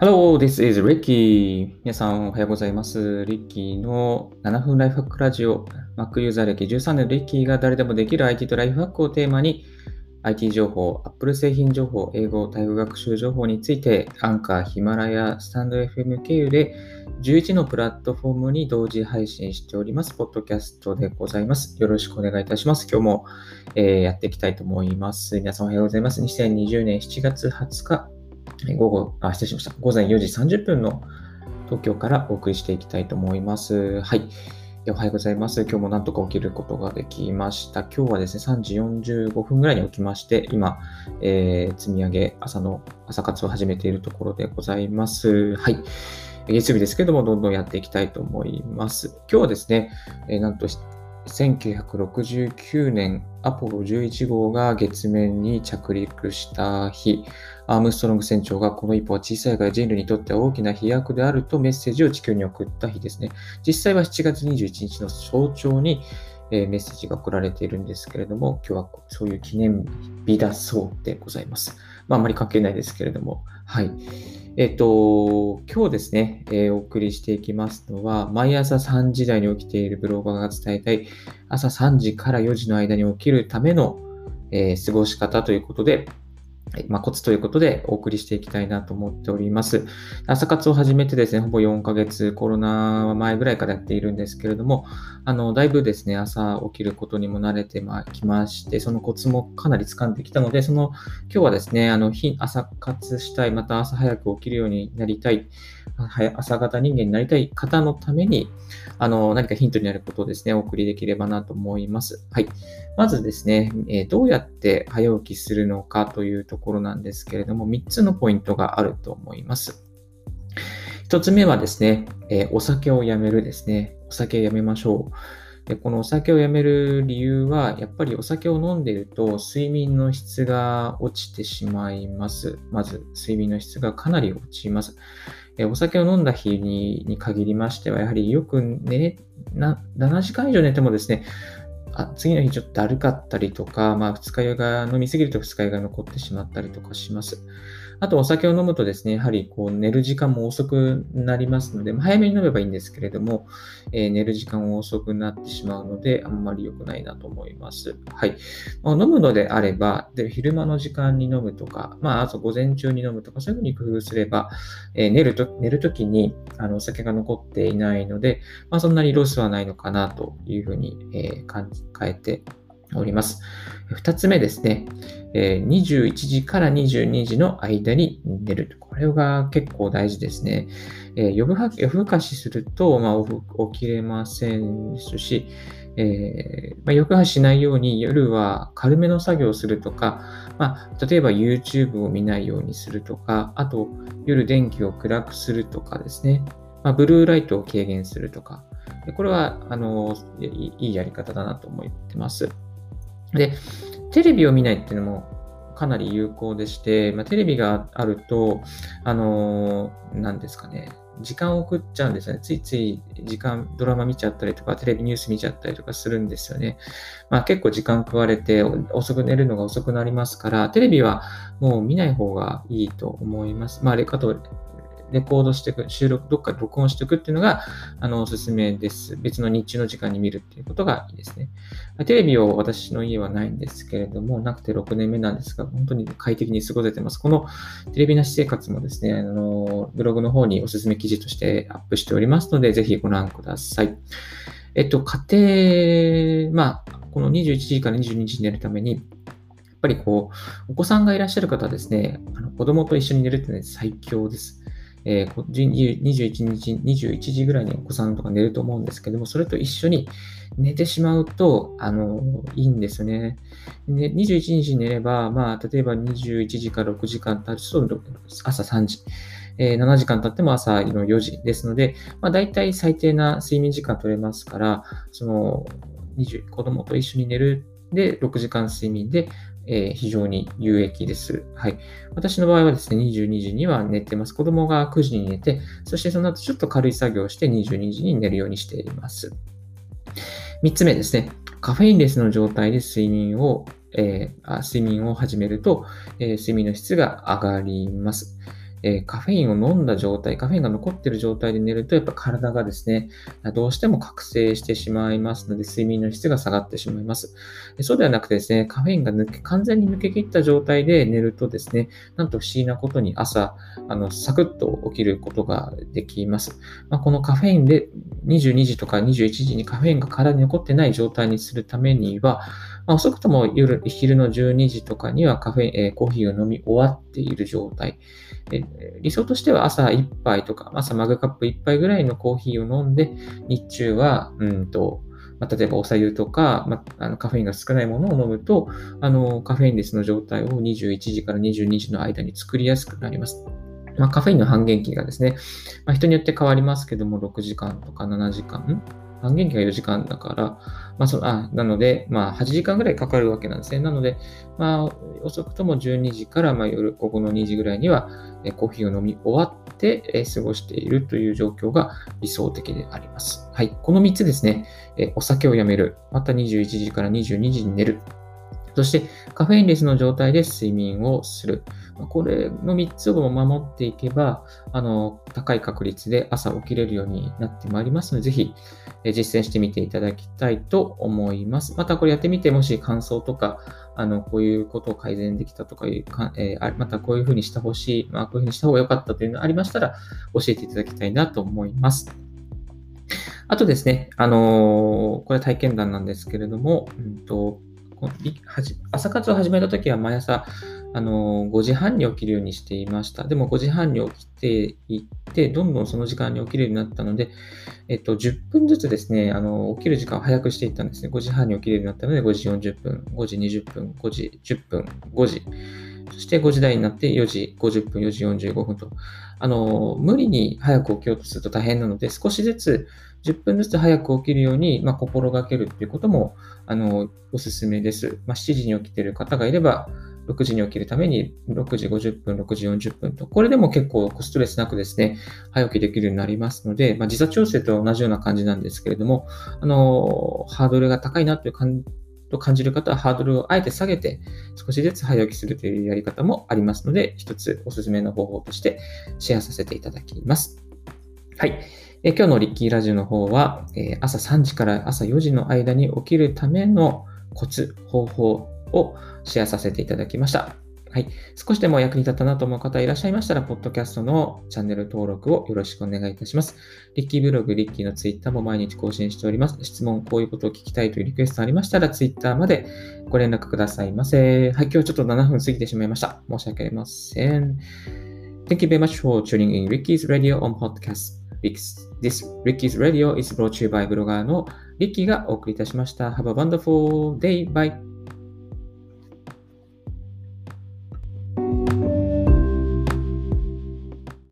Hello, this is Ricky. 皆さんおはようございます。リッキーの7分ライフハックラジオ。Mac ユーザー歴13年のリッキーが誰でもできる IT とライフハックをテーマに IT 情報、Apple 製品情報、英語、タイ語学習情報についてアンカー、ヒマラヤ、スタンド FM 経由で11のプラットフォームに同時配信しております。ポッドキャストでございます。よろしくお願いいたします。今日も、えーやっていきたいと思います。皆さんおはようございます。2020年7月20日、午後、あ、失礼しました。午前4時30分の東京からお送りしていきたいと思います。はい。おはようございます。今日もなんとか起きることができました。今日はですね、3時45分ぐらいに起きまして、今、えー積み上げ、朝の朝活を始めているところでございます。はい。月曜日ですけども、どんどんやっていきたいと思います。今日はですね、えーなんと1969年アポロ11号が月面に着陸した日、アームストロング船長がこの一歩は小さいが人類にとっては大きな飛躍であるとメッセージを地球に送った日ですね。実際は7月21日の早朝に、えメッセージが送られているんですけれども、今日はそういう記念日だそうでございます。まあ、あまり関係ないですけれども、はい。えっ、と、今日ですね、えーお送りしていきますのは、毎朝3時台に起きているブロガーが伝えたい、朝3時から4時の間に起きるための、えー過ごし方ということで、はいまあ、コツということでお送りしていきたいなと思っております。朝活を始めてですね、ほぼ4ヶ月、コロナ前ぐらいからやっているんですけれども、あの、だいぶですね、朝起きることにも慣れてきまして、そのコツもかなり掴んできたので、その、今日はですね、あの、朝活したい、また朝早く起きるようになりたい、朝型人間になりたい方のために、あの、何かヒントになることをですね、お送りできればなと思います。はい。まずですね、えどうやって早起きするのかというところなんですけれども、3つのポイントがあると思います。1つ目はですね、えお酒をやめるですね。お酒やめましょう。でこのお酒をやめる理由は、やっぱりお酒を飲んでいると睡眠の質が落ちてしまいます。まず、睡眠の質がかなり落ちます。えお酒を飲んだ日にに限りましては、やはりよく寝れな7時間以上寝てもですね、あ次の日ちょっとだるかったりとか、まあ、二日酔いが飲みすぎると二日酔いが残ってしまったりとかします。あと、お酒を飲むとですね、やはりこう寝る時間も遅くなりますので、まあ早めに飲めばいいんですけれども、えー寝る時間も遅くなってしまうので、あんまり良くないなと思います。はい。まあ飲むのであれば、で昼間の時間に飲むとか、まあ、あと午前中に飲むとか、そういうふうに工夫すれば、えー寝ると寝るときにあのお酒が残っていないので、まあ、そんなにロスはないのかなというふうに、えー感じ変えております。二つ目ですね、え21時から22時の間に寝る。これが結構大事ですね。夜更かしすると、まあ、起きれませんし、えーまあ、夜更かししないように夜は軽めの作業をするとか、まあ、例えば YouTube を見ないようにするとか、あと夜電気を暗くするとかですね、まあ、ブルーライトを軽減するとか、これはあのいいいいやり方だなと思ってます。で、テレビを見ないっていうのもかなり有効でして、まあ、テレビがあると、あの、何ですかね、時間を送っちゃうんですよね。ついつい時間、ドラマ見ちゃったりとか、テレビニュース見ちゃったりとかするんですよね。まあ結構時間食われて、遅く寝るのが遅くなりますから、テレビはもう見ない方がいいと思います。まあ、レあと、レコードしていく、収録、どっかで録音していくっていうのが、あの、おすすめです。別の日中の時間に見るっていうことがいいですね。テレビを私の家はないんですけれども、なくて6年目なんですが、本当に快適に過ごせてます。このテレビなし生活もですね、あの、ブログの方におすすめ記事としてアップしておりますので、ぜひご覧ください。えっと、家庭、まあ、この21時から22時に寝るために、やっぱりこう、お子さんがいらっしゃる方はですね、あの子供と一緒に寝るってね、最強です。えー21日、21時ぐらいにお子さんとか寝ると思うんですけども、それと一緒に寝てしまうと、あの、いいんですね。ね21日寝れば、まあ、例えば21時から6時間経つと、朝3時。えー7時間経っても朝の4時ですので、まあ、大体最低な睡眠時間取れますから、その20子供と一緒に寝るで6時間睡眠で、えー非常に有益です。はい。私の場合はですね、22時には寝てます。子供が9時に寝て、そしてその後ちょっと軽い作業をして22時に寝るようにしています。3つ目ですね。カフェインレスの状態で睡眠を、えー睡眠を始めると、えー睡眠の質が上がります。えー、カフェインを飲んだ状態、カフェインが残っている状態で寝ると、やっぱ体がですね、どうしても覚醒してしまいますので、睡眠の質が下がってしまいます。そうではなくてですね、カフェインが抜け完全に抜け切った状態で寝るとですね、なんと不思議なことに朝、あのサクッと起きることができます。まあ、このカフェインで22時とか21時にカフェインが体に残ってない状態にするためには、まあ、遅くとも夜、昼の12時とかにはカフェ、えー、コーヒーを飲み終わっている状態。理想としては朝1杯とか、朝マグカップ1杯ぐらいのコーヒーを飲んで、日中は、うんと、まあ、例えばお茶湯とか、まあ、あのカフェインが少ないものを飲むと、あのカフェインレスの状態を21時から22時の間に作りやすくなります。まあ、カフェインの半減期がですね、まあ、人によって変わりますけども、6時間とか7時間半減期が4時間だから、まあ、そあなので、まあ、8時間ぐらいかかるわけなんですね。なので、まあ、遅くとも12時から、まあ、夜午後の2時ぐらいには、えコーヒーを飲み終わって、え過ごしているという状況が理想的であります。はい。この3つですね、えお酒をやめる、また21時から22時に寝る、そしてカフェインレスの状態で睡眠をする。これの3つを守っていけば、あの、高い確率で朝起きれるようになってまいりますので、ぜひ実践してみていただきたいと思います。またこれやってみて、もし感想とか、あの、こういうことを改善できたとかいうか、えー、またこういうふうにしてほしい、まあ、こういうふうにした方が良かったというのがありましたら、教えていただきたいなと思います。あとですね、あのー、これは体験談なんですけれども、うんと朝活を始めた時は毎朝、あの5時半に起きるようにしていました。でも5時半に起きていって、どんどんその時間に起きるようになったので、えっと、10分ずつですね、あの起きる時間を早くしていったんですね。5時半に起きるようになったので、5時40分、5時20分、5時10分、5時。そして5時台になって4時50分、4時45分と。あの、無理に早く起きようとすると大変なので、少しずつ10分ずつ早く起きるように、まあ、心がけるっていうことも、あの、おすすめです。まあ、7時に起きてる方がいれば、6時に起きるために6時50分、6時40分と、これでも結構ストレスなくですね、早起きできるようになりますので、まあ、時差調整と同じような感じなんですけれども、あの、ハードルが高いなという感と感じる方はハードルをあえて下げて少しずつ早起きするというやり方もありますので、一つおすすめの方法としてシェアさせていただきます。はい。え今日のリッキーラジオの方は、え朝3時から朝4時の間に起きるためのコツ、方法をシェアさせていただきました。はい。少しでも役に立ったなと思う方いらっしゃいましたら、ポッドキャストのチャンネル登録をよろしくお願いいたします。リッキーブログ、リッキーのツイッターも毎日更新しております。質問、こういうことを聞きたいというリクエストありましたら、ツイッターまでご連絡くださいませ。はい。今日ちょっと7分過ぎてしまいました。申し訳ありません。Thank you very much for tuning in Ricky's Radio on Podcast. This Ricky's Radio is brought to you by ブロガーのリッキーがお送りいたしました。Have a wonderful day. Bye.